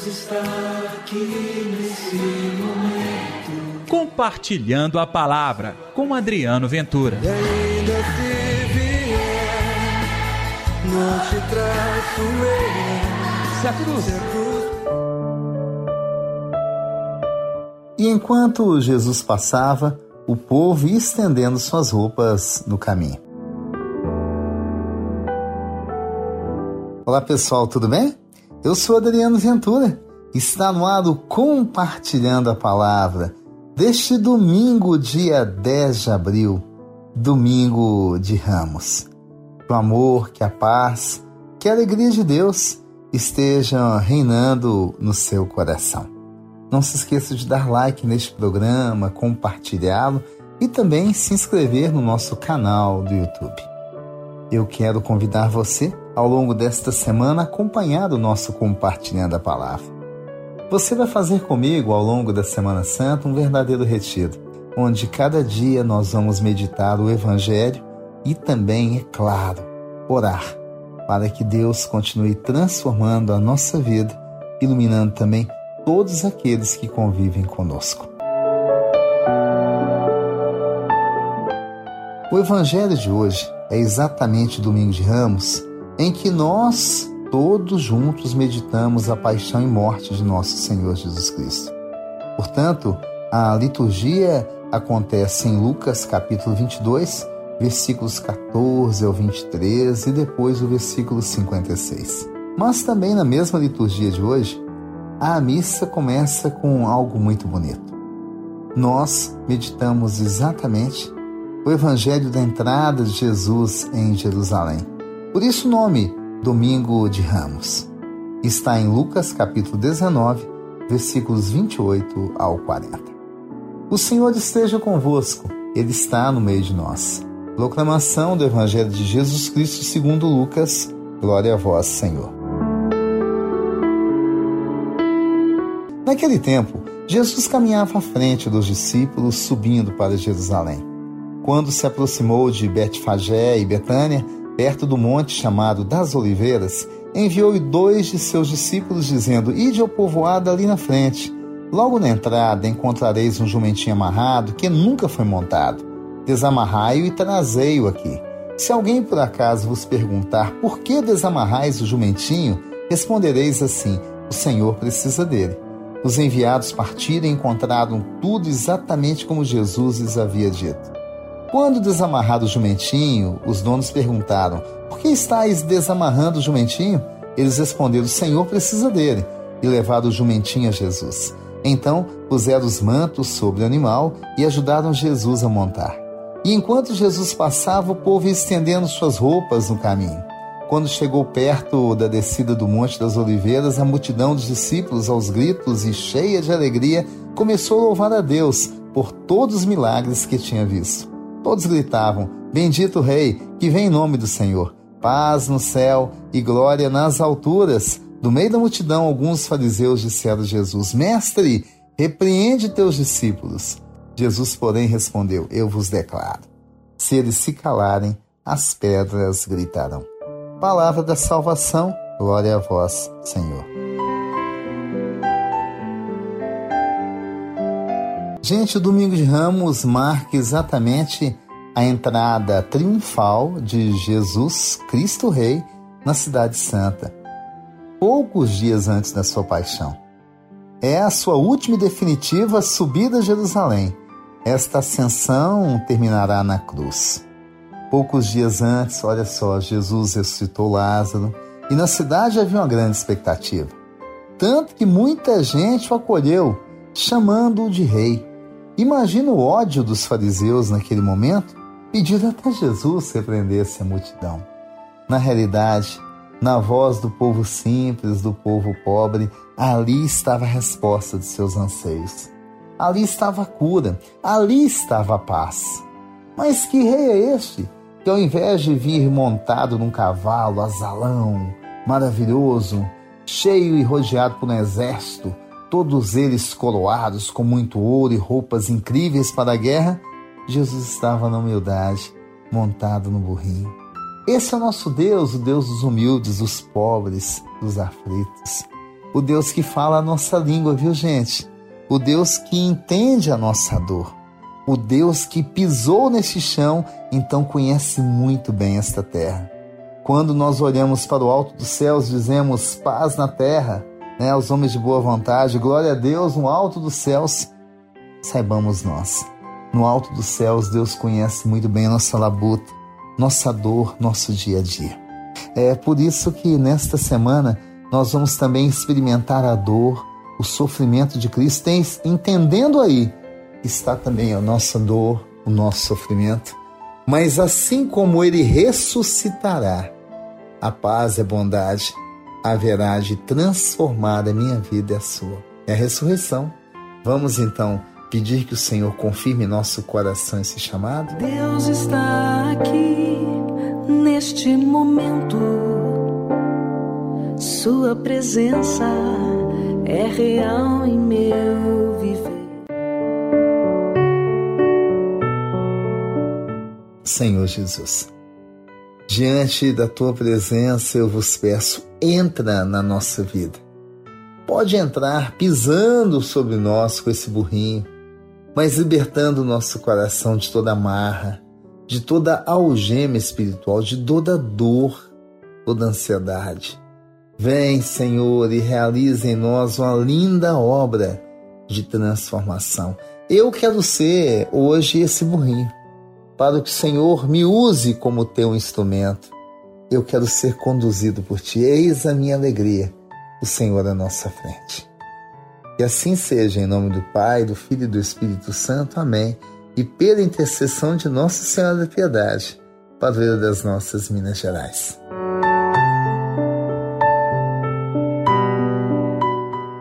Deus está aqui nesse momento. Compartilhando a palavra com Adriano Ventura. E ainda se vier, não te traço eu. Se a cruz. Se a cruz E enquanto Jesus passava, o povo ia estendendo suas roupas no caminho. Olá pessoal, tudo bem? Eu sou Adriano Ventura. Está no ar o Compartilhando a Palavra deste domingo, dia 10 de abril, domingo de Ramos. Que o amor, que a paz, que a alegria de Deus estejam reinando no seu coração. Não se esqueça de dar like neste programa, compartilhá-lo e também se inscrever no nosso canal do YouTube. Eu quero convidar você, ao longo desta semana, a acompanhar o nosso Compartilhando a Palavra. Você vai fazer comigo, ao longo da Semana Santa, um verdadeiro retiro, onde cada dia nós vamos meditar o Evangelho e também, é claro, orar, para que Deus continue transformando a nossa vida, iluminando também todos aqueles que convivem conosco. O Evangelho de hoje é exatamente Domingo de Ramos, em que nós todos juntos meditamos a paixão e morte de nosso Senhor Jesus Cristo. Portanto, a liturgia acontece em Lucas capítulo 22, versículos 14 ao 23 e depois o versículo 56. Mas também na mesma liturgia de hoje, a missa começa com algo muito bonito. Nós meditamos exatamente o evangelho da entrada de Jesus em Jerusalém. Por isso o nome Domingo de Ramos. Está em Lucas capítulo 19, versículos 28 ao 40. O Senhor esteja convosco, Ele está no meio de nós. Proclamação do Evangelho de Jesus Cristo segundo Lucas. Glória a vós, Senhor. Naquele tempo, Jesus caminhava à frente dos discípulos, subindo para Jerusalém. Quando se aproximou de Betfagé e Betânia, perto do monte chamado das Oliveiras, enviou dois de seus discípulos, dizendo: Ide ao povoado ali na frente. Logo na entrada encontrareis um jumentinho amarrado que nunca foi montado. Desamarrai-o e trazei-o aqui. Se alguém por acaso vos perguntar por que desamarrais o jumentinho, respondereis assim: O Senhor precisa dele. Os enviados partiram e encontraram tudo exatamente como Jesus lhes havia dito. Quando desamarrado o jumentinho, os donos perguntaram: Por que estáis desamarrando o jumentinho? Eles responderam: O Senhor precisa dele. E levaram o jumentinho a Jesus. Então puseram os mantos sobre o animal e ajudaram Jesus a montar. E enquanto Jesus passava, o povo ia estendendo suas roupas no caminho. Quando chegou perto da descida do Monte das Oliveiras, a multidão dos discípulos, aos gritos e cheia de alegria, começou a louvar a Deus por todos os milagres que tinha visto. Todos gritavam: Bendito Rei, que vem em nome do Senhor. Paz no céu e glória nas alturas. Do meio da multidão, alguns fariseus disseram a Jesus: Mestre, repreende teus discípulos. Jesus, porém, respondeu: Eu vos declaro: se eles se calarem, as pedras gritarão. Palavra da salvação, glória a vós, Senhor. Gente, o Domingo de Ramos marca exatamente a entrada triunfal de Jesus Cristo Rei na Cidade Santa, poucos dias antes da sua paixão. É a sua última e definitiva subida a Jerusalém. Esta ascensão terminará na cruz. Poucos dias antes, olha só, Jesus ressuscitou Lázaro e na cidade havia uma grande expectativa. Tanto que muita gente o acolheu, chamando-o de rei. Imagina o ódio dos fariseus naquele momento, pedindo até Jesus repreendesse a multidão. Na realidade, na voz do povo simples, do povo pobre, ali estava a resposta de seus anseios. Ali estava a cura, ali estava a paz. Mas que rei é este que, ao invés de vir montado num cavalo azalão, maravilhoso, cheio e rodeado por um exército, todos eles coroados com muito ouro e roupas incríveis para a guerra, Jesus estava na humildade, montado no burrinho. Esse é o nosso Deus, o Deus dos humildes, dos pobres, dos aflitos. o Deus que fala a nossa língua, viu, gente? O Deus que entende a nossa dor. O Deus que pisou neste chão, então conhece muito bem esta terra. Quando nós olhamos para o alto dos céus, dizemos paz na terra, né, aos homens de boa vontade, glória a Deus no alto dos céus. Saibamos nós, no alto dos céus, Deus conhece muito bem a nossa labuta, nossa dor, nosso dia a dia. É por isso que nesta semana nós vamos também experimentar a dor, o sofrimento de Cristo, entendendo aí que está também a nossa dor, o nosso sofrimento. Mas assim como ele ressuscitará, a paz e a bondade haverá de transformar a minha vida e a sua. É a ressurreição. Vamos então pedir que o Senhor confirme nosso coração esse chamado? Deus está aqui neste momento. Sua presença é real em meu viver. Senhor Jesus, diante da tua presença eu vos peço, entra na nossa vida. Pode entrar pisando sobre nós com esse burrinho, mas libertando o nosso coração de toda amarra, de toda algema espiritual, de toda dor, toda ansiedade. Vem, Senhor, e realize em nós uma linda obra de transformação. Eu quero ser hoje esse burrinho, para que o Senhor me use como teu instrumento. Eu quero ser conduzido por ti. Eis a minha alegria, o Senhor à nossa frente. Que assim seja, em nome do Pai, do Filho e do Espírito Santo. Amém e pela intercessão de Nossa Senhora da Piedade, padroeira das nossas Minas Gerais.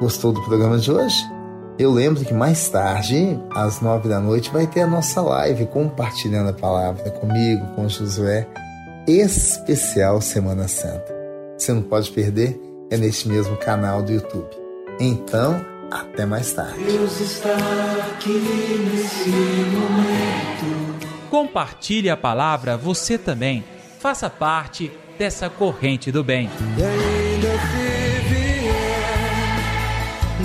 Gostou do programa de hoje? Eu lembro que mais tarde, às nove da noite, vai ter a nossa live compartilhando a palavra comigo, com Josué, especial Semana Santa. Você não pode perder, é neste mesmo canal do YouTube. Então, até mais tarde. Deus está aqui nesse momento. Compartilhe a palavra você também. Faça parte dessa corrente do bem.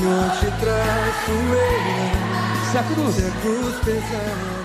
Não te traço eu. Se a cruz, Se a cruz pesar.